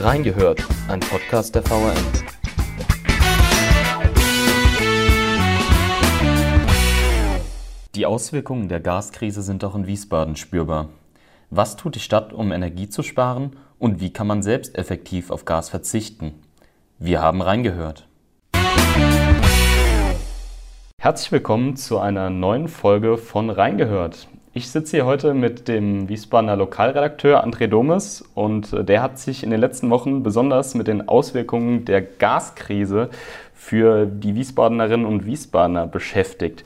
Reingehört, ein Podcast der VRM. Die Auswirkungen der Gaskrise sind auch in Wiesbaden spürbar. Was tut die Stadt, um Energie zu sparen und wie kann man selbst effektiv auf Gas verzichten? Wir haben reingehört. Herzlich willkommen zu einer neuen Folge von Reingehört. Ich sitze hier heute mit dem Wiesbadener Lokalredakteur André Domes und äh, der hat sich in den letzten Wochen besonders mit den Auswirkungen der Gaskrise für die Wiesbadenerinnen und Wiesbadener beschäftigt.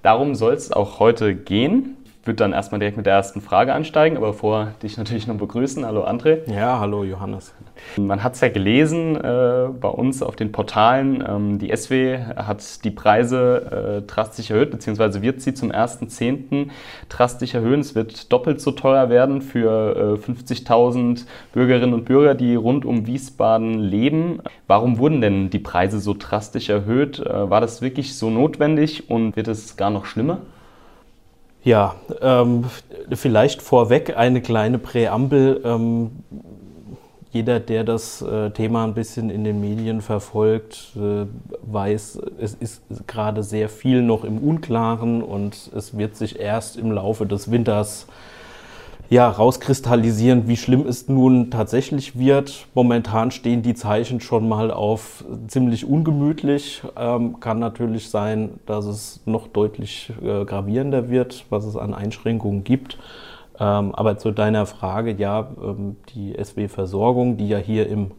Darum soll es auch heute gehen würde dann erstmal direkt mit der ersten Frage ansteigen, aber vorher dich natürlich noch begrüßen. Hallo André. Ja, hallo Johannes. Man hat es ja gelesen äh, bei uns auf den Portalen. Ähm, die SW hat die Preise äh, drastisch erhöht, beziehungsweise wird sie zum 1.10. drastisch erhöhen. Es wird doppelt so teuer werden für äh, 50.000 Bürgerinnen und Bürger, die rund um Wiesbaden leben. Warum wurden denn die Preise so drastisch erhöht? Äh, war das wirklich so notwendig und wird es gar noch schlimmer? Ja, ähm, vielleicht vorweg eine kleine Präambel. Ähm, jeder, der das äh, Thema ein bisschen in den Medien verfolgt, äh, weiß, es ist gerade sehr viel noch im Unklaren und es wird sich erst im Laufe des Winters ja, rauskristallisieren, wie schlimm es nun tatsächlich wird. Momentan stehen die Zeichen schon mal auf ziemlich ungemütlich. Ähm, kann natürlich sein, dass es noch deutlich äh, gravierender wird, was es an Einschränkungen gibt. Ähm, aber zu deiner Frage, ja, ähm, die SW-Versorgung, die ja hier im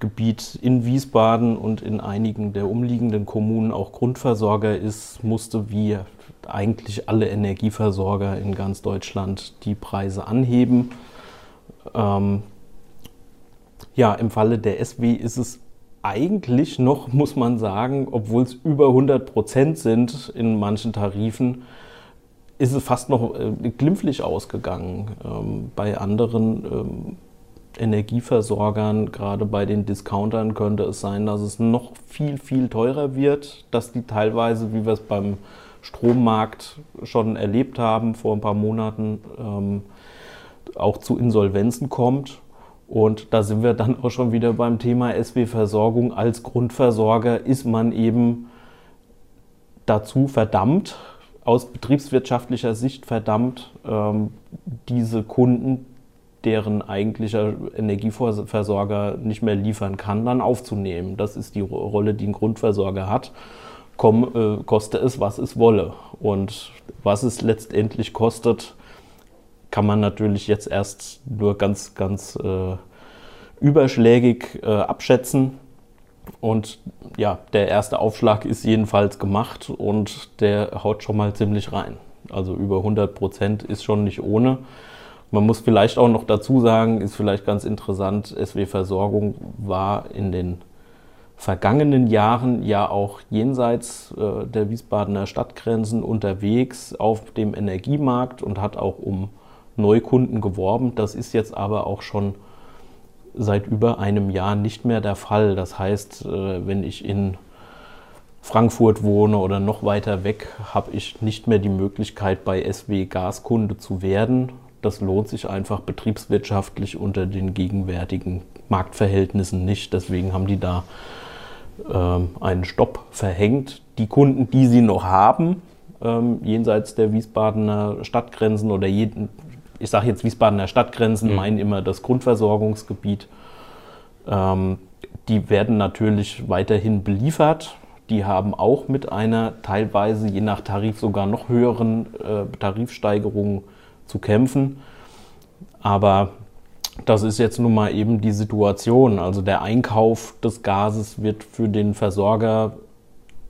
Gebiet in Wiesbaden und in einigen der umliegenden Kommunen auch Grundversorger ist, musste wie eigentlich alle Energieversorger in ganz Deutschland die Preise anheben. Ähm, ja, im Falle der SW ist es eigentlich noch, muss man sagen, obwohl es über 100 Prozent sind in manchen Tarifen, ist es fast noch äh, glimpflich ausgegangen. Ähm, bei anderen ähm, Energieversorgern, gerade bei den Discountern, könnte es sein, dass es noch viel, viel teurer wird, dass die teilweise, wie wir es beim Strommarkt schon erlebt haben vor ein paar Monaten, ähm, auch zu Insolvenzen kommt. Und da sind wir dann auch schon wieder beim Thema SW-Versorgung. Als Grundversorger ist man eben dazu verdammt, aus betriebswirtschaftlicher Sicht verdammt, ähm, diese Kunden, deren eigentlicher Energieversorger nicht mehr liefern kann, dann aufzunehmen. Das ist die Rolle, die ein Grundversorger hat komm, äh, koste es, was es wolle. Und was es letztendlich kostet, kann man natürlich jetzt erst nur ganz, ganz äh, überschlägig äh, abschätzen. Und ja, der erste Aufschlag ist jedenfalls gemacht und der haut schon mal ziemlich rein. Also über 100 Prozent ist schon nicht ohne. Man muss vielleicht auch noch dazu sagen, ist vielleicht ganz interessant, SW-Versorgung war in den vergangenen Jahren ja auch jenseits äh, der Wiesbadener Stadtgrenzen unterwegs auf dem Energiemarkt und hat auch um Neukunden geworben. Das ist jetzt aber auch schon seit über einem Jahr nicht mehr der Fall. Das heißt, äh, wenn ich in Frankfurt wohne oder noch weiter weg, habe ich nicht mehr die Möglichkeit, bei SW Gaskunde zu werden. Das lohnt sich einfach betriebswirtschaftlich unter den gegenwärtigen Marktverhältnissen nicht. Deswegen haben die da ähm, einen Stopp verhängt. Die Kunden, die sie noch haben, ähm, jenseits der Wiesbadener Stadtgrenzen oder jeden, ich sage jetzt Wiesbadener Stadtgrenzen, mhm. meinen immer das Grundversorgungsgebiet, ähm, die werden natürlich weiterhin beliefert. Die haben auch mit einer teilweise je nach Tarif sogar noch höheren äh, Tarifsteigerung zu kämpfen. Aber das ist jetzt nun mal eben die Situation. Also der Einkauf des Gases wird für den Versorger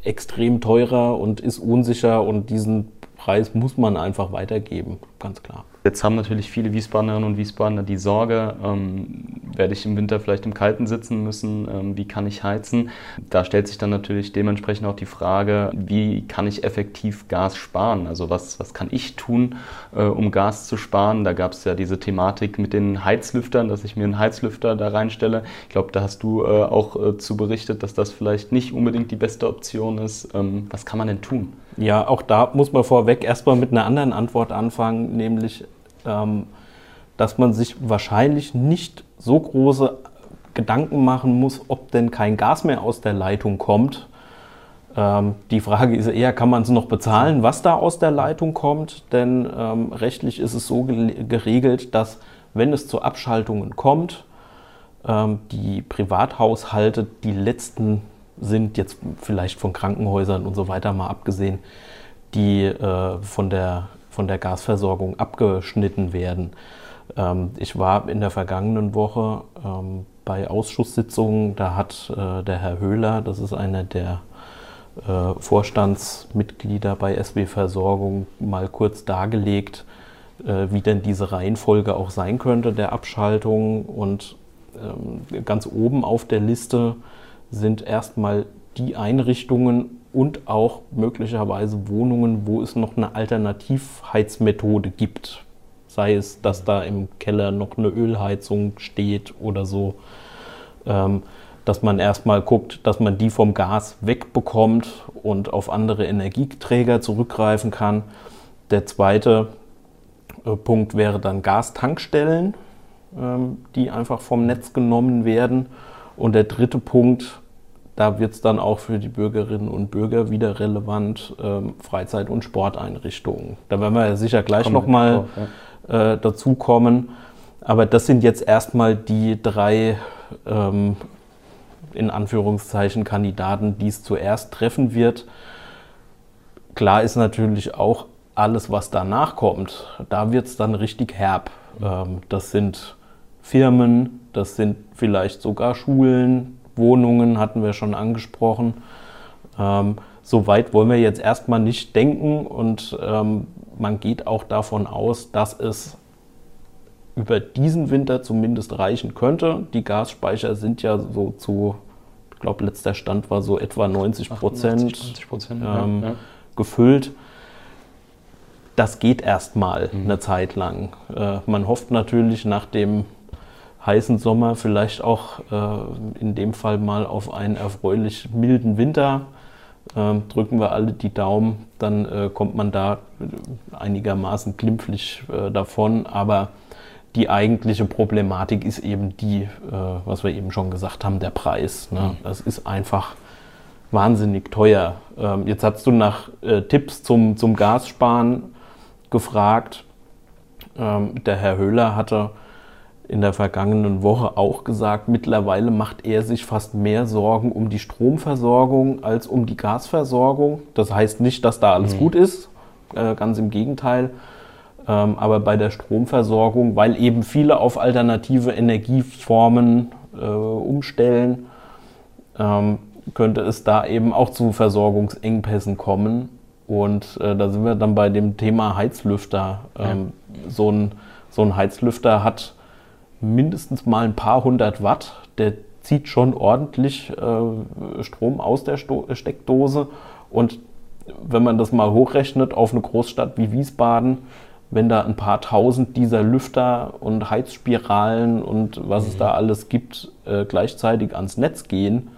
extrem teurer und ist unsicher und diesen Preis muss man einfach weitergeben, ganz klar. Jetzt haben natürlich viele Wiesbadenerinnen und Wiesbadener die Sorge, ähm, werde ich im Winter vielleicht im Kalten sitzen müssen, ähm, wie kann ich heizen? Da stellt sich dann natürlich dementsprechend auch die Frage, wie kann ich effektiv Gas sparen? Also was, was kann ich tun, äh, um Gas zu sparen? Da gab es ja diese Thematik mit den Heizlüftern, dass ich mir einen Heizlüfter da reinstelle. Ich glaube, da hast du äh, auch äh, zu berichtet, dass das vielleicht nicht unbedingt die beste Option ist. Ähm, was kann man denn tun? Ja, auch da muss man vorweg erstmal mit einer anderen Antwort anfangen, nämlich, ähm, dass man sich wahrscheinlich nicht so große Gedanken machen muss, ob denn kein Gas mehr aus der Leitung kommt. Ähm, die Frage ist eher, kann man es noch bezahlen, was da aus der Leitung kommt? Denn ähm, rechtlich ist es so geregelt, dass wenn es zu Abschaltungen kommt, ähm, die Privathaushalte die letzten sind, jetzt vielleicht von Krankenhäusern und so weiter mal abgesehen, die äh, von, der, von der Gasversorgung abgeschnitten werden. Ähm, ich war in der vergangenen Woche ähm, bei Ausschusssitzungen, da hat äh, der Herr Höhler, das ist einer der äh, Vorstandsmitglieder bei SW Versorgung, mal kurz dargelegt, äh, wie denn diese Reihenfolge auch sein könnte der Abschaltung. Und ähm, ganz oben auf der Liste sind erstmal die Einrichtungen und auch möglicherweise Wohnungen, wo es noch eine Alternativheizmethode gibt. Sei es, dass da im Keller noch eine Ölheizung steht oder so. Ähm, dass man erstmal guckt, dass man die vom Gas wegbekommt und auf andere Energieträger zurückgreifen kann. Der zweite äh, Punkt wäre dann Gastankstellen, ähm, die einfach vom Netz genommen werden. Und der dritte Punkt, da wird es dann auch für die Bürgerinnen und Bürger wieder relevant, ähm, Freizeit- und Sporteinrichtungen. Da werden wir ja sicher gleich nochmal ja. äh, dazu kommen. Aber das sind jetzt erstmal die drei ähm, in Anführungszeichen Kandidaten, die es zuerst treffen wird. Klar ist natürlich auch alles, was danach kommt, da wird es dann richtig herb. Ähm, das sind Firmen, das sind vielleicht sogar Schulen, Wohnungen hatten wir schon angesprochen. Ähm, so weit wollen wir jetzt erstmal nicht denken und ähm, man geht auch davon aus, dass es über diesen Winter zumindest reichen könnte. Die Gasspeicher sind ja so zu, ich glaube, letzter Stand war so etwa 90 Prozent, 90 ähm, ja. gefüllt. Das geht erstmal mhm. eine Zeit lang. Äh, man hofft natürlich nach dem heißen Sommer, vielleicht auch äh, in dem Fall mal auf einen erfreulich milden Winter. Ähm, drücken wir alle die Daumen, dann äh, kommt man da einigermaßen glimpflich äh, davon. Aber die eigentliche Problematik ist eben die, äh, was wir eben schon gesagt haben, der Preis. Ne? Mhm. Das ist einfach wahnsinnig teuer. Ähm, jetzt hast du nach äh, Tipps zum, zum Gassparen gefragt. Ähm, der Herr Höhler hatte in der vergangenen Woche auch gesagt, mittlerweile macht er sich fast mehr Sorgen um die Stromversorgung als um die Gasversorgung. Das heißt nicht, dass da alles mhm. gut ist, äh, ganz im Gegenteil. Ähm, aber bei der Stromversorgung, weil eben viele auf alternative Energieformen äh, umstellen, ähm, könnte es da eben auch zu Versorgungsengpässen kommen. Und äh, da sind wir dann bei dem Thema Heizlüfter. Ähm, ja. so, ein, so ein Heizlüfter hat mindestens mal ein paar hundert Watt. Der zieht schon ordentlich äh, Strom aus der Sto Steckdose. Und wenn man das mal hochrechnet auf eine Großstadt wie Wiesbaden, wenn da ein paar tausend dieser Lüfter und Heizspiralen und was mhm. es da alles gibt, äh, gleichzeitig ans Netz gehen,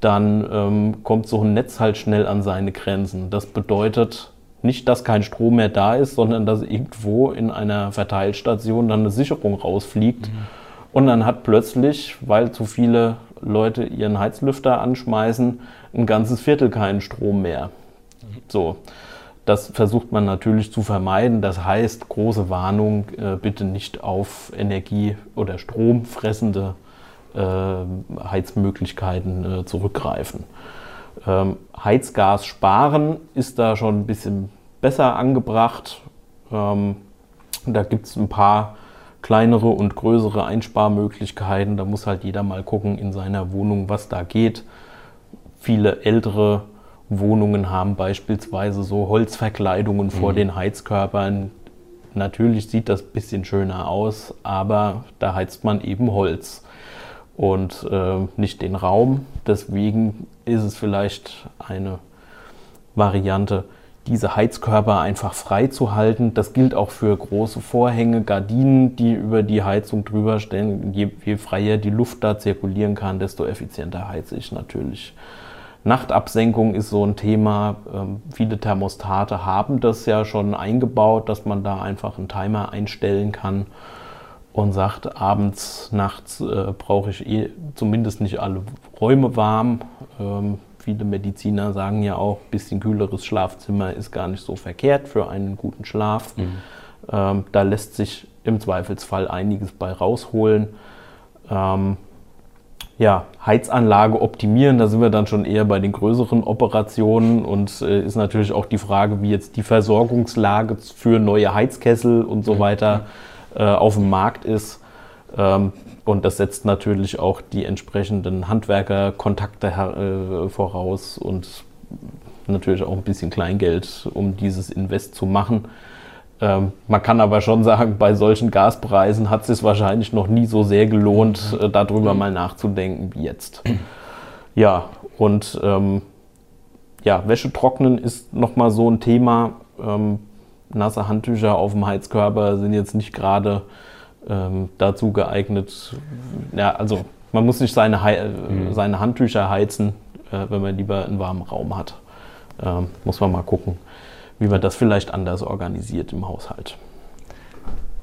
dann ähm, kommt so ein Netz halt schnell an seine Grenzen. Das bedeutet, nicht, dass kein Strom mehr da ist, sondern dass irgendwo in einer Verteilstation dann eine Sicherung rausfliegt. Mhm. Und dann hat plötzlich, weil zu viele Leute ihren Heizlüfter anschmeißen, ein ganzes Viertel keinen Strom mehr. Mhm. So. Das versucht man natürlich zu vermeiden. Das heißt, große Warnung, äh, bitte nicht auf Energie- oder stromfressende äh, Heizmöglichkeiten äh, zurückgreifen. Ähm, Heizgas sparen ist da schon ein bisschen besser angebracht. Ähm, da gibt es ein paar kleinere und größere Einsparmöglichkeiten. Da muss halt jeder mal gucken in seiner Wohnung, was da geht. Viele ältere Wohnungen haben beispielsweise so Holzverkleidungen mhm. vor den Heizkörpern. Natürlich sieht das ein bisschen schöner aus, aber da heizt man eben Holz und äh, nicht den Raum. Deswegen ist es vielleicht eine Variante, diese Heizkörper einfach frei zu halten. Das gilt auch für große Vorhänge, Gardinen, die über die Heizung drüber stehen. Je, je freier die Luft da zirkulieren kann, desto effizienter heize ich natürlich. Nachtabsenkung ist so ein Thema. Ähm, viele Thermostate haben das ja schon eingebaut, dass man da einfach einen Timer einstellen kann. Und sagt, abends, nachts äh, brauche ich eh zumindest nicht alle Räume warm. Ähm, viele Mediziner sagen ja auch, ein bisschen kühleres Schlafzimmer ist gar nicht so verkehrt für einen guten Schlaf. Mhm. Ähm, da lässt sich im Zweifelsfall einiges bei rausholen. Ähm, ja, Heizanlage optimieren, da sind wir dann schon eher bei den größeren Operationen und äh, ist natürlich auch die Frage, wie jetzt die Versorgungslage für neue Heizkessel und so mhm. weiter äh, auf dem Markt ist. Ähm, und das setzt natürlich auch die entsprechenden Handwerkerkontakte äh, voraus und natürlich auch ein bisschen Kleingeld, um dieses Invest zu machen. Ähm, man kann aber schon sagen, bei solchen Gaspreisen hat es sich wahrscheinlich noch nie so sehr gelohnt, äh, darüber mal nachzudenken wie jetzt. Ja, und ähm, ja, Wäsche trocknen ist nochmal so ein Thema. Ähm, nasse Handtücher auf dem Heizkörper sind jetzt nicht gerade ähm, dazu geeignet. Ja, also man muss nicht seine, He mhm. seine Handtücher heizen, äh, wenn man lieber einen warmen Raum hat. Ähm, muss man mal gucken wie man das vielleicht anders organisiert im Haushalt.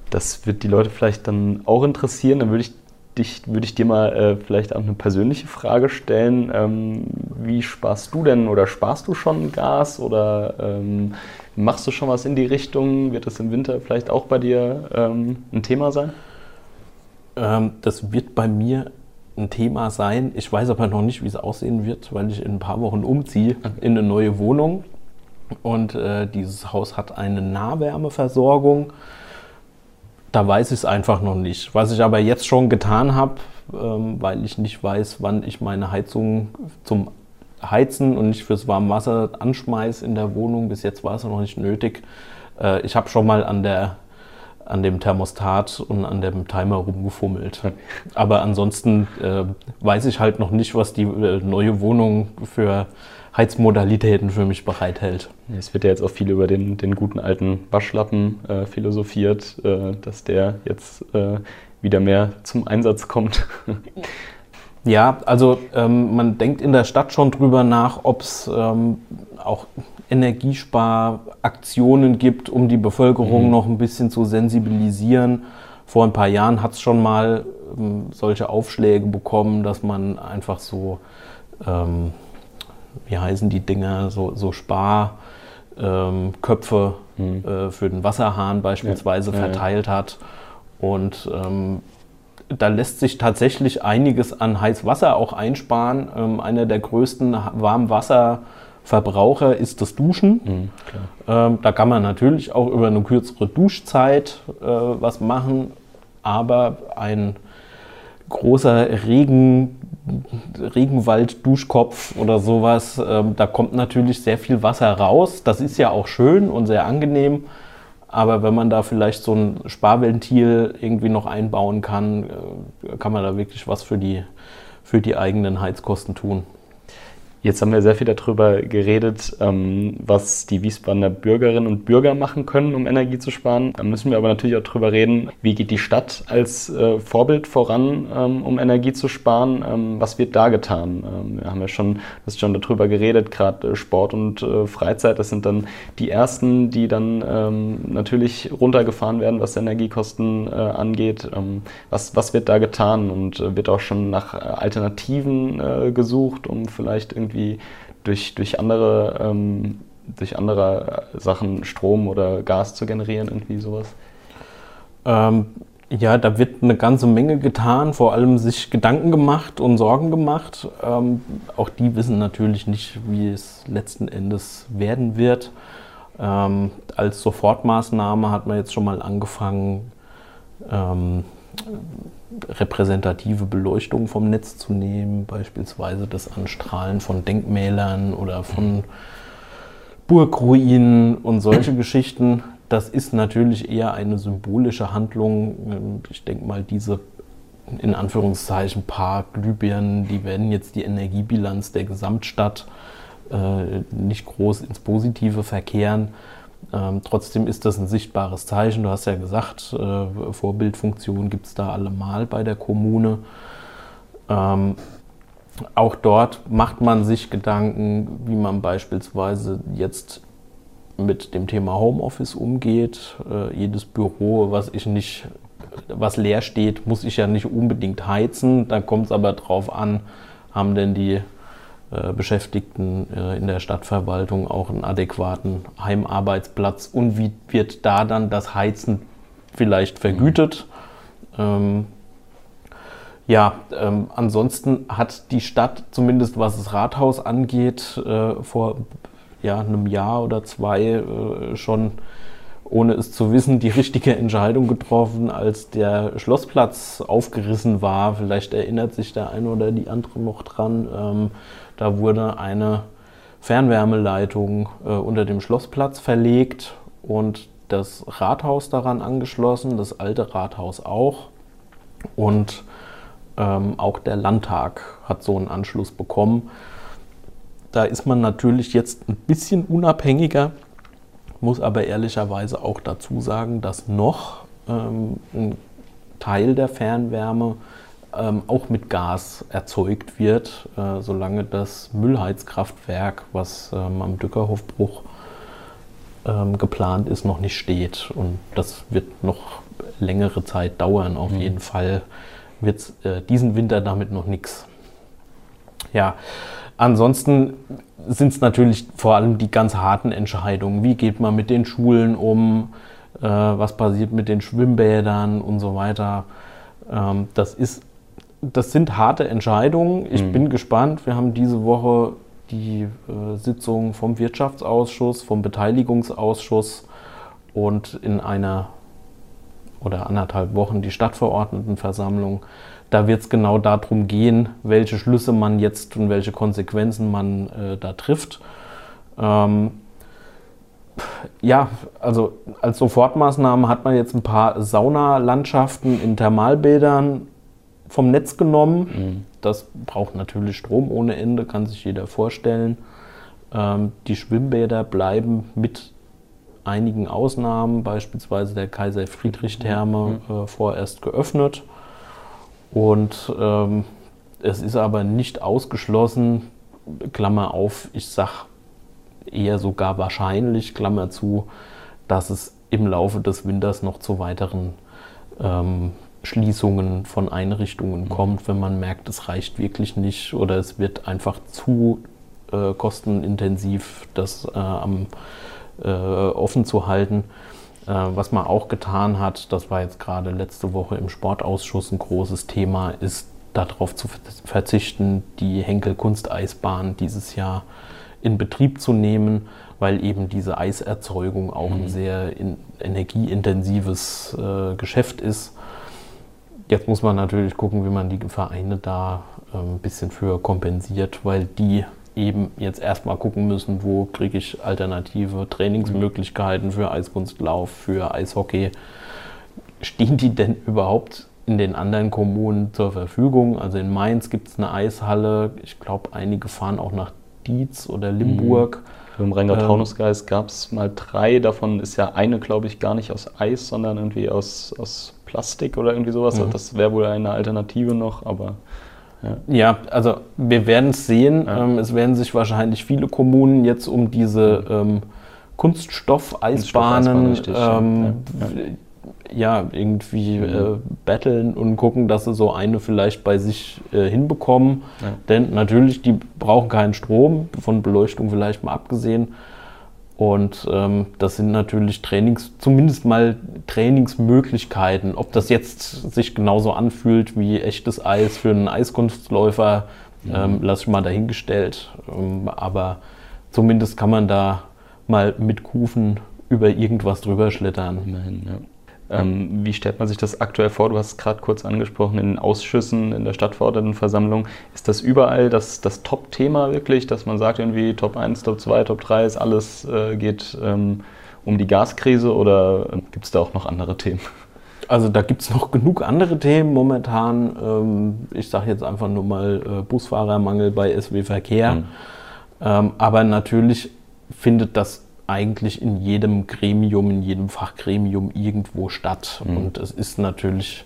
Das wird die Leute vielleicht dann auch interessieren. Dann würde ich, dich, würde ich dir mal äh, vielleicht auch eine persönliche Frage stellen. Ähm, wie sparst du denn oder sparst du schon Gas oder ähm, machst du schon was in die Richtung? Wird das im Winter vielleicht auch bei dir ähm, ein Thema sein? Ähm, das wird bei mir ein Thema sein. Ich weiß aber noch nicht, wie es aussehen wird, weil ich in ein paar Wochen umziehe in eine neue Wohnung. Und äh, dieses Haus hat eine Nahwärmeversorgung. Da weiß ich es einfach noch nicht. Was ich aber jetzt schon getan habe, ähm, weil ich nicht weiß, wann ich meine Heizung zum Heizen und nicht fürs warme Wasser anschmeiße in der Wohnung. Bis jetzt war es noch nicht nötig. Äh, ich habe schon mal an, der, an dem Thermostat und an dem Timer rumgefummelt. Aber ansonsten äh, weiß ich halt noch nicht, was die äh, neue Wohnung für Heizmodalitäten für mich bereithält. Es wird ja jetzt auch viel über den, den guten alten Waschlappen äh, philosophiert, äh, dass der jetzt äh, wieder mehr zum Einsatz kommt. ja, also ähm, man denkt in der Stadt schon drüber nach, ob es ähm, auch Energiesparaktionen gibt, um die Bevölkerung mhm. noch ein bisschen zu sensibilisieren. Vor ein paar Jahren hat es schon mal ähm, solche Aufschläge bekommen, dass man einfach so ähm, wie heißen die Dinger, so, so Sparköpfe ähm, mhm. äh, für den Wasserhahn beispielsweise ja. verteilt hat. Und ähm, da lässt sich tatsächlich einiges an Heißwasser auch einsparen. Ähm, einer der größten Warmwasserverbraucher ist das Duschen. Mhm, ähm, da kann man natürlich auch über eine kürzere Duschzeit äh, was machen, aber ein großer Regen, Regenwald-Duschkopf oder sowas, ähm, da kommt natürlich sehr viel Wasser raus. Das ist ja auch schön und sehr angenehm. Aber wenn man da vielleicht so ein Sparventil irgendwie noch einbauen kann, äh, kann man da wirklich was für die, für die eigenen Heizkosten tun. Jetzt haben wir sehr viel darüber geredet, ähm, was die Wiesbadener Bürgerinnen und Bürger machen können, um Energie zu sparen. Da müssen wir aber natürlich auch darüber reden, wie geht die Stadt als äh, Vorbild voran, ähm, um Energie zu sparen. Ähm, was wird da getan? Wir haben ja schon, das schon darüber geredet, gerade äh, Sport und äh, Freizeit, das sind dann die ersten, die dann natürlich runtergefahren werden, was Energiekosten angeht. Was, was wird da getan und wird auch schon nach Alternativen gesucht, um vielleicht irgendwie irgendwie durch, durch andere ähm, durch andere Sachen Strom oder Gas zu generieren, irgendwie sowas? Ähm, ja, da wird eine ganze Menge getan, vor allem sich Gedanken gemacht und Sorgen gemacht. Ähm, auch die wissen natürlich nicht, wie es letzten Endes werden wird. Ähm, als Sofortmaßnahme hat man jetzt schon mal angefangen, ähm, repräsentative Beleuchtung vom Netz zu nehmen, beispielsweise das Anstrahlen von Denkmälern oder von Burgruinen und solche Geschichten. Das ist natürlich eher eine symbolische Handlung. Ich denke mal, diese in Anführungszeichen paar Glühbirnen, die werden jetzt die Energiebilanz der Gesamtstadt äh, nicht groß ins Positive verkehren. Ähm, trotzdem ist das ein sichtbares Zeichen. Du hast ja gesagt, äh, Vorbildfunktion gibt es da allemal bei der Kommune. Ähm, auch dort macht man sich Gedanken, wie man beispielsweise jetzt mit dem Thema Homeoffice umgeht. Äh, jedes Büro, was ich nicht was leer steht, muss ich ja nicht unbedingt heizen. Da kommt es aber drauf an, haben denn die Beschäftigten äh, in der Stadtverwaltung auch einen adäquaten Heimarbeitsplatz und wie wird da dann das Heizen vielleicht vergütet? Ähm, ja, ähm, ansonsten hat die Stadt, zumindest was das Rathaus angeht, äh, vor ja, einem Jahr oder zwei äh, schon ohne es zu wissen, die richtige Entscheidung getroffen, als der Schlossplatz aufgerissen war. Vielleicht erinnert sich der eine oder die andere noch dran. Ähm, da wurde eine Fernwärmeleitung äh, unter dem Schlossplatz verlegt und das Rathaus daran angeschlossen, das alte Rathaus auch. Und ähm, auch der Landtag hat so einen Anschluss bekommen. Da ist man natürlich jetzt ein bisschen unabhängiger muss aber ehrlicherweise auch dazu sagen, dass noch ähm, ein Teil der Fernwärme ähm, auch mit Gas erzeugt wird, äh, solange das Müllheizkraftwerk, was ähm, am Dückerhofbruch ähm, geplant ist, noch nicht steht. Und das wird noch längere Zeit dauern. Auf mhm. jeden Fall wird äh, diesen Winter damit noch nichts. Ja, Ansonsten sind es natürlich vor allem die ganz harten Entscheidungen. Wie geht man mit den Schulen um? Äh, was passiert mit den Schwimmbädern und so weiter? Ähm, das, ist, das sind harte Entscheidungen. Ich mhm. bin gespannt. Wir haben diese Woche die äh, Sitzung vom Wirtschaftsausschuss, vom Beteiligungsausschuss und in einer oder anderthalb Wochen die Stadtverordnetenversammlung da wird es genau darum gehen, welche Schlüsse man jetzt und welche Konsequenzen man äh, da trifft. Ähm, ja, also als Sofortmaßnahme hat man jetzt ein paar Saunalandschaften in Thermalbädern vom Netz genommen. Mhm. Das braucht natürlich Strom ohne Ende, kann sich jeder vorstellen. Ähm, die Schwimmbäder bleiben mit einigen Ausnahmen, beispielsweise der Kaiser Friedrich Therme, mhm. äh, vorerst geöffnet. Und ähm, es ist aber nicht ausgeschlossen, Klammer auf, ich sage eher sogar wahrscheinlich, Klammer zu, dass es im Laufe des Winters noch zu weiteren ähm, Schließungen von Einrichtungen mhm. kommt, wenn man merkt, es reicht wirklich nicht oder es wird einfach zu äh, kostenintensiv, das äh, am, äh, offen zu halten. Äh, was man auch getan hat, das war jetzt gerade letzte Woche im Sportausschuss ein großes Thema, ist darauf zu verzichten, die Henkel Kunsteisbahn dieses Jahr in Betrieb zu nehmen, weil eben diese Eiserzeugung auch mhm. ein sehr in, energieintensives äh, Geschäft ist. Jetzt muss man natürlich gucken, wie man die Vereine da äh, ein bisschen für kompensiert, weil die eben jetzt erstmal gucken müssen, wo kriege ich alternative Trainingsmöglichkeiten für Eiskunstlauf, für Eishockey. Stehen die denn überhaupt in den anderen Kommunen zur Verfügung? Also in Mainz gibt es eine Eishalle. Ich glaube, einige fahren auch nach Dietz oder Limburg. Mhm. Im Rheingau-Taunus-Kreis ähm, gab es mal drei. Davon ist ja eine, glaube ich, gar nicht aus Eis, sondern irgendwie aus, aus Plastik oder irgendwie sowas. Mhm. Das wäre wohl eine Alternative noch, aber ja. ja, also wir werden es sehen. Ja. Ähm, es werden sich wahrscheinlich viele Kommunen jetzt um diese ähm, Kunststoff-Eisbahnen Kunststoff ähm, ja. ja. irgendwie mhm. äh, betteln und gucken, dass sie so eine vielleicht bei sich äh, hinbekommen. Denn natürlich, die brauchen keinen Strom, von Beleuchtung vielleicht mal abgesehen. Und ähm, das sind natürlich Trainings, zumindest mal Trainingsmöglichkeiten. Ob das jetzt sich genauso anfühlt wie echtes Eis für einen Eiskunstläufer, mhm. ähm, lasse ich mal dahingestellt. Ähm, aber zumindest kann man da mal mit Kufen über irgendwas drüber schlittern. Immerhin, ja. Ähm, wie stellt man sich das aktuell vor? Du hast es gerade kurz angesprochen, in den Ausschüssen, in der Stadtverordnetenversammlung. Ist das überall das, das Top-Thema wirklich, dass man sagt, irgendwie Top 1, Top 2, Top 3 ist alles, äh, geht ähm, um die Gaskrise oder äh, gibt es da auch noch andere Themen? Also da gibt es noch genug andere Themen momentan. Ähm, ich sage jetzt einfach nur mal äh, Busfahrermangel bei SW Verkehr. Mhm. Ähm, aber natürlich findet das eigentlich in jedem Gremium, in jedem Fachgremium irgendwo statt. Mhm. Und es ist natürlich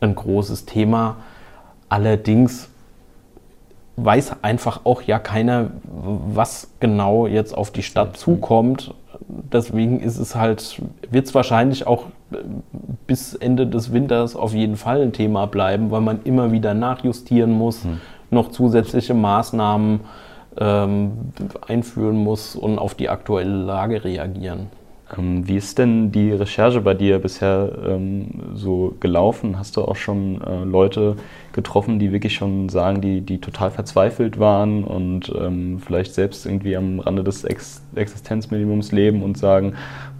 ein großes Thema. Allerdings weiß einfach auch ja keiner, was genau jetzt auf die Stadt zukommt. Deswegen ist es halt, wird es wahrscheinlich auch bis Ende des Winters auf jeden Fall ein Thema bleiben, weil man immer wieder nachjustieren muss, hm. noch zusätzliche Maßnahmen ähm, einführen muss und auf die aktuelle Lage reagieren. Ähm, wie ist denn die Recherche bei dir bisher ähm, so gelaufen? Hast du auch schon äh, Leute getroffen, die wirklich schon sagen, die, die total verzweifelt waren und ähm, vielleicht selbst irgendwie am Rande des Ex Existenzminimums leben und sagen,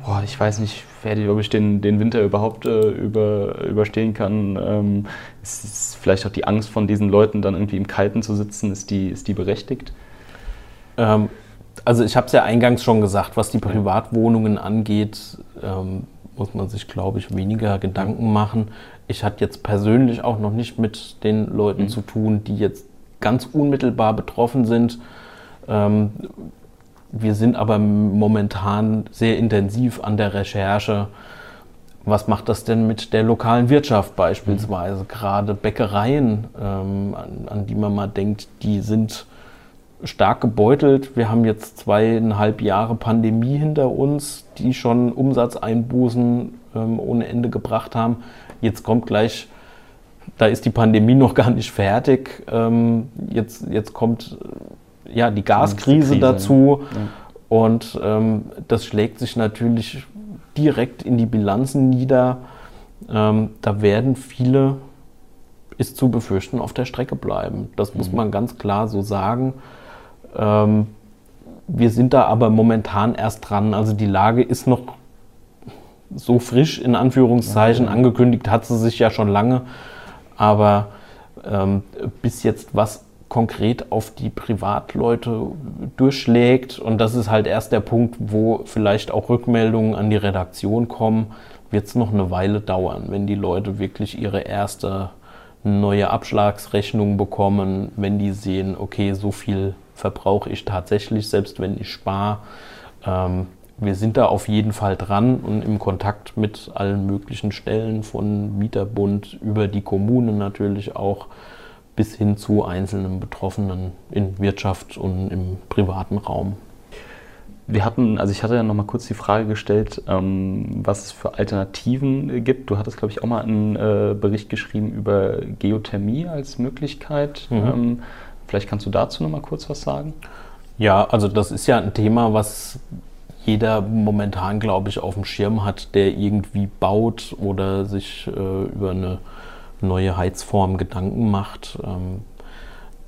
boah, ich weiß nicht, ob ich den, den Winter überhaupt äh, über, überstehen kann. Ähm, ist, ist vielleicht auch die Angst von diesen Leuten, dann irgendwie im Kalten zu sitzen, ist die, ist die berechtigt? Ähm, also ich habe es ja eingangs schon gesagt, was die Privatwohnungen angeht, ähm, muss man sich, glaube ich, weniger Gedanken machen. Ich hatte jetzt persönlich auch noch nicht mit den Leuten mhm. zu tun, die jetzt ganz unmittelbar betroffen sind. Ähm, wir sind aber momentan sehr intensiv an der Recherche. Was macht das denn mit der lokalen Wirtschaft beispielsweise? Mhm. Gerade Bäckereien, ähm, an, an, die man mal denkt, die sind stark gebeutelt. Wir haben jetzt zweieinhalb Jahre Pandemie hinter uns, die schon Umsatzeinbußen ähm, ohne Ende gebracht haben. Jetzt kommt gleich, da ist die Pandemie noch gar nicht fertig. Ähm, jetzt, jetzt kommt äh, ja die Gaskrise die dazu. Ja. Und ähm, das schlägt sich natürlich direkt in die Bilanzen nieder. Ähm, da werden viele, ist zu befürchten, auf der Strecke bleiben. Das mhm. muss man ganz klar so sagen. Ähm, wir sind da aber momentan erst dran. Also die Lage ist noch so frisch, in Anführungszeichen. Ja, ja. Angekündigt hat sie sich ja schon lange. Aber ähm, bis jetzt was konkret auf die Privatleute durchschlägt, und das ist halt erst der Punkt, wo vielleicht auch Rückmeldungen an die Redaktion kommen, wird es noch eine Weile dauern, wenn die Leute wirklich ihre erste neue Abschlagsrechnung bekommen, wenn die sehen, okay, so viel verbrauche ich tatsächlich, selbst wenn ich spare. Ähm, wir sind da auf jeden Fall dran und im Kontakt mit allen möglichen Stellen, von Mieterbund über die Kommunen natürlich auch bis hin zu einzelnen Betroffenen in Wirtschaft und im privaten Raum. Wir hatten, also ich hatte ja noch mal kurz die Frage gestellt, ähm, was es für Alternativen gibt. Du hattest, glaube ich, auch mal einen äh, Bericht geschrieben über Geothermie als Möglichkeit. Mhm. Vielleicht kannst du dazu noch mal kurz was sagen. Ja, also das ist ja ein Thema, was jeder momentan, glaube ich, auf dem Schirm hat, der irgendwie baut oder sich äh, über eine neue Heizform Gedanken macht. Ähm,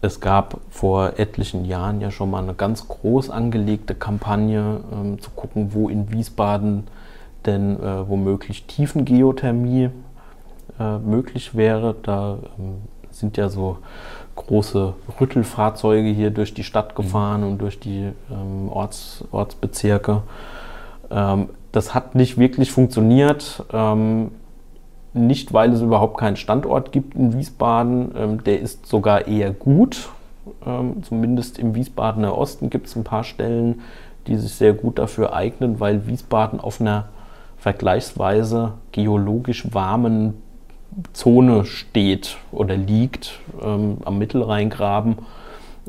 es gab vor etlichen Jahren ja schon mal eine ganz groß angelegte Kampagne, ähm, zu gucken, wo in Wiesbaden denn äh, womöglich Tiefengeothermie äh, möglich wäre. Da ähm, sind ja so große Rüttelfahrzeuge hier durch die Stadt mhm. gefahren und durch die ähm, Orts, Ortsbezirke. Ähm, das hat nicht wirklich funktioniert. Ähm, nicht, weil es überhaupt keinen Standort gibt in Wiesbaden. Ähm, der ist sogar eher gut. Ähm, zumindest im Wiesbadener Osten gibt es ein paar Stellen, die sich sehr gut dafür eignen, weil Wiesbaden auf einer vergleichsweise geologisch warmen Zone steht oder liegt ähm, am Mittelrheingraben,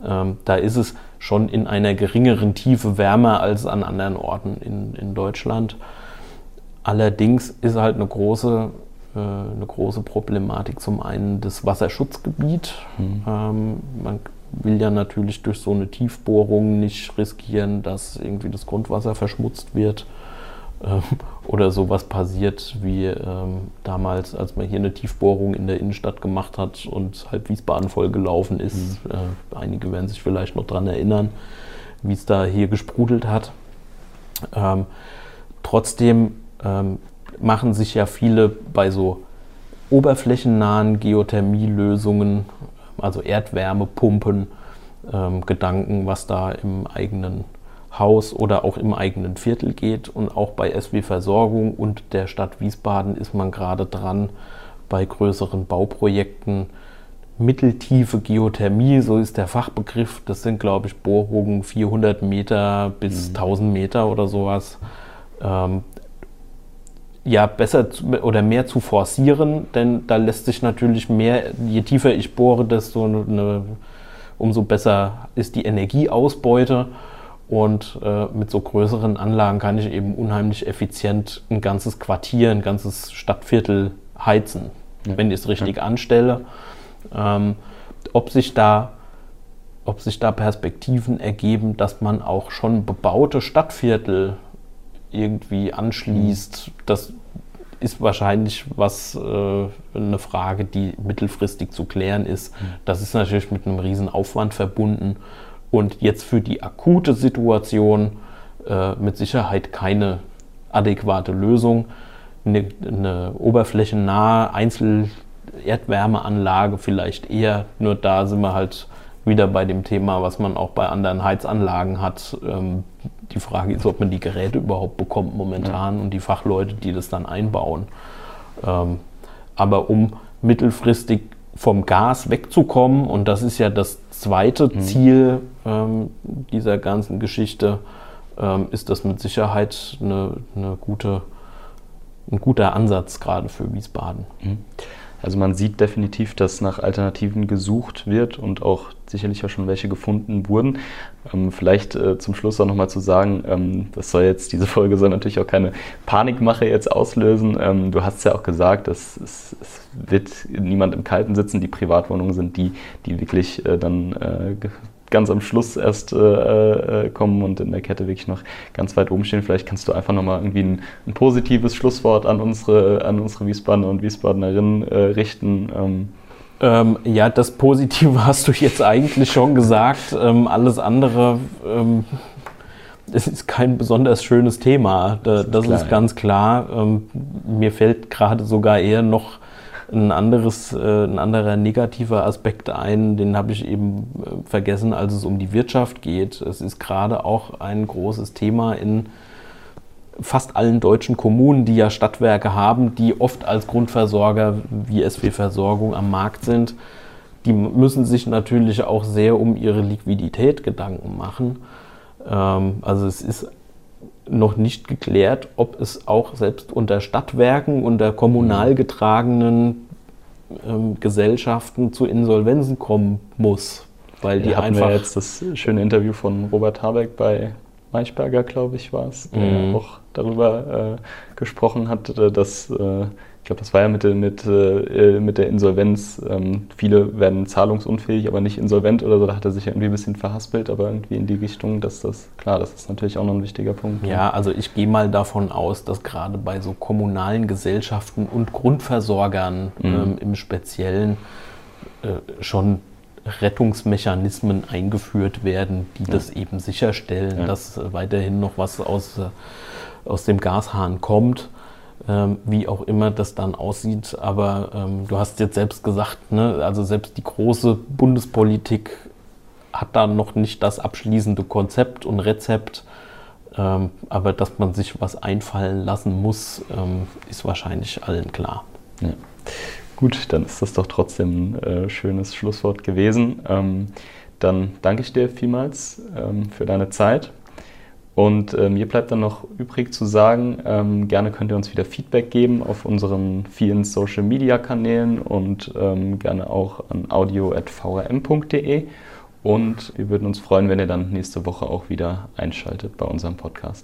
ähm, da ist es schon in einer geringeren Tiefe wärmer als an anderen Orten in, in Deutschland. Allerdings ist halt eine große, äh, eine große Problematik zum einen das Wasserschutzgebiet. Mhm. Ähm, man will ja natürlich durch so eine Tiefbohrung nicht riskieren, dass irgendwie das Grundwasser verschmutzt wird oder sowas passiert wie ähm, damals, als man hier eine Tiefbohrung in der Innenstadt gemacht hat und halb Wiesbaden vollgelaufen ist. Mhm. Äh, einige werden sich vielleicht noch daran erinnern, wie es da hier gesprudelt hat. Ähm, trotzdem ähm, machen sich ja viele bei so oberflächennahen Geothermielösungen, also Erdwärmepumpen, ähm, Gedanken, was da im eigenen Haus oder auch im eigenen Viertel geht. Und auch bei SW Versorgung und der Stadt Wiesbaden ist man gerade dran, bei größeren Bauprojekten mitteltiefe Geothermie, so ist der Fachbegriff. Das sind, glaube ich, Bohrungen 400 Meter bis mhm. 1000 Meter oder sowas. Ähm, ja, besser zu, oder mehr zu forcieren, denn da lässt sich natürlich mehr, je tiefer ich bohre, desto eine, umso besser ist die Energieausbeute. Und äh, mit so größeren Anlagen kann ich eben unheimlich effizient ein ganzes Quartier, ein ganzes Stadtviertel heizen, ja. wenn ich es richtig ja. anstelle. Ähm, ob sich da ob sich da Perspektiven ergeben, dass man auch schon bebaute Stadtviertel irgendwie anschließt, mhm. das ist wahrscheinlich was äh, eine Frage, die mittelfristig zu klären ist. Mhm. Das ist natürlich mit einem riesen Aufwand verbunden und jetzt für die akute Situation äh, mit Sicherheit keine adäquate Lösung. Eine, eine oberflächennahe Einzel-Erdwärmeanlage vielleicht eher, nur da sind wir halt wieder bei dem Thema, was man auch bei anderen Heizanlagen hat. Ähm, die Frage ist, ob man die Geräte überhaupt bekommt momentan ja. und die Fachleute, die das dann einbauen. Ähm, aber um mittelfristig vom Gas wegzukommen, und das ist ja das zweite mhm. Ziel ähm, dieser ganzen Geschichte, ähm, ist das mit Sicherheit eine, eine gute, ein guter Ansatz gerade für Wiesbaden. Mhm. Also man sieht definitiv, dass nach Alternativen gesucht wird und auch sicherlich auch schon welche gefunden wurden. Ähm, vielleicht äh, zum Schluss auch nochmal zu sagen, ähm, das soll jetzt, diese Folge soll natürlich auch keine Panikmache jetzt auslösen. Ähm, du hast ja auch gesagt, dass es, es, wird niemand im Kalten sitzen. Die Privatwohnungen sind die, die wirklich äh, dann äh, ganz am Schluss erst äh, äh, kommen und in der Kette wirklich noch ganz weit oben stehen. Vielleicht kannst du einfach nochmal irgendwie ein, ein, positives Schlusswort an unsere, an unsere Wiesbadener und Wiesbadenerinnen äh, richten. Ähm. Ähm, ja, das Positive hast du jetzt eigentlich schon gesagt. Ähm, alles andere ähm, es ist kein besonders schönes Thema. Das, das ist, klar, ist ganz klar. Ähm, mir fällt gerade sogar eher noch ein, anderes, äh, ein anderer negativer Aspekt ein, den habe ich eben äh, vergessen, als es um die Wirtschaft geht. Es ist gerade auch ein großes Thema in fast allen deutschen Kommunen, die ja Stadtwerke haben, die oft als Grundversorger wie SW-Versorgung am Markt sind. Die müssen sich natürlich auch sehr um ihre Liquidität Gedanken machen. Ähm, also es ist noch nicht geklärt, ob es auch selbst unter Stadtwerken, unter kommunal mhm. getragenen ähm, Gesellschaften zu Insolvenzen kommen muss. Weil die ja, einfach. Wir jetzt das schöne Interview von Robert Habeck bei Maischberger, glaube ich, war es, der mhm. auch darüber äh, gesprochen hat, dass äh, ich glaube, das war ja mit, mit, äh, mit der Insolvenz. Ähm, viele werden zahlungsunfähig, aber nicht insolvent oder so. Da hat er sich irgendwie ein bisschen verhaspelt, aber irgendwie in die Richtung, dass das, klar, das ist natürlich auch noch ein wichtiger Punkt. Ja, also ich gehe mal davon aus, dass gerade bei so kommunalen Gesellschaften und Grundversorgern mhm. ähm, im Speziellen äh, schon Rettungsmechanismen eingeführt werden, die ja. das eben sicherstellen, ja. dass weiterhin noch was aus, äh, aus dem Gashahn kommt ähm, wie auch immer das dann aussieht. Aber ähm, du hast jetzt selbst gesagt, ne, also selbst die große Bundespolitik hat da noch nicht das abschließende Konzept und Rezept. Ähm, aber dass man sich was einfallen lassen muss, ähm, ist wahrscheinlich allen klar. Ja. Gut, dann ist das doch trotzdem ein äh, schönes Schlusswort gewesen. Ähm, dann danke ich dir vielmals ähm, für deine Zeit. Und äh, mir bleibt dann noch übrig zu sagen, ähm, gerne könnt ihr uns wieder Feedback geben auf unseren vielen Social-Media-Kanälen und ähm, gerne auch an audio.vrm.de. Und wir würden uns freuen, wenn ihr dann nächste Woche auch wieder einschaltet bei unserem Podcast.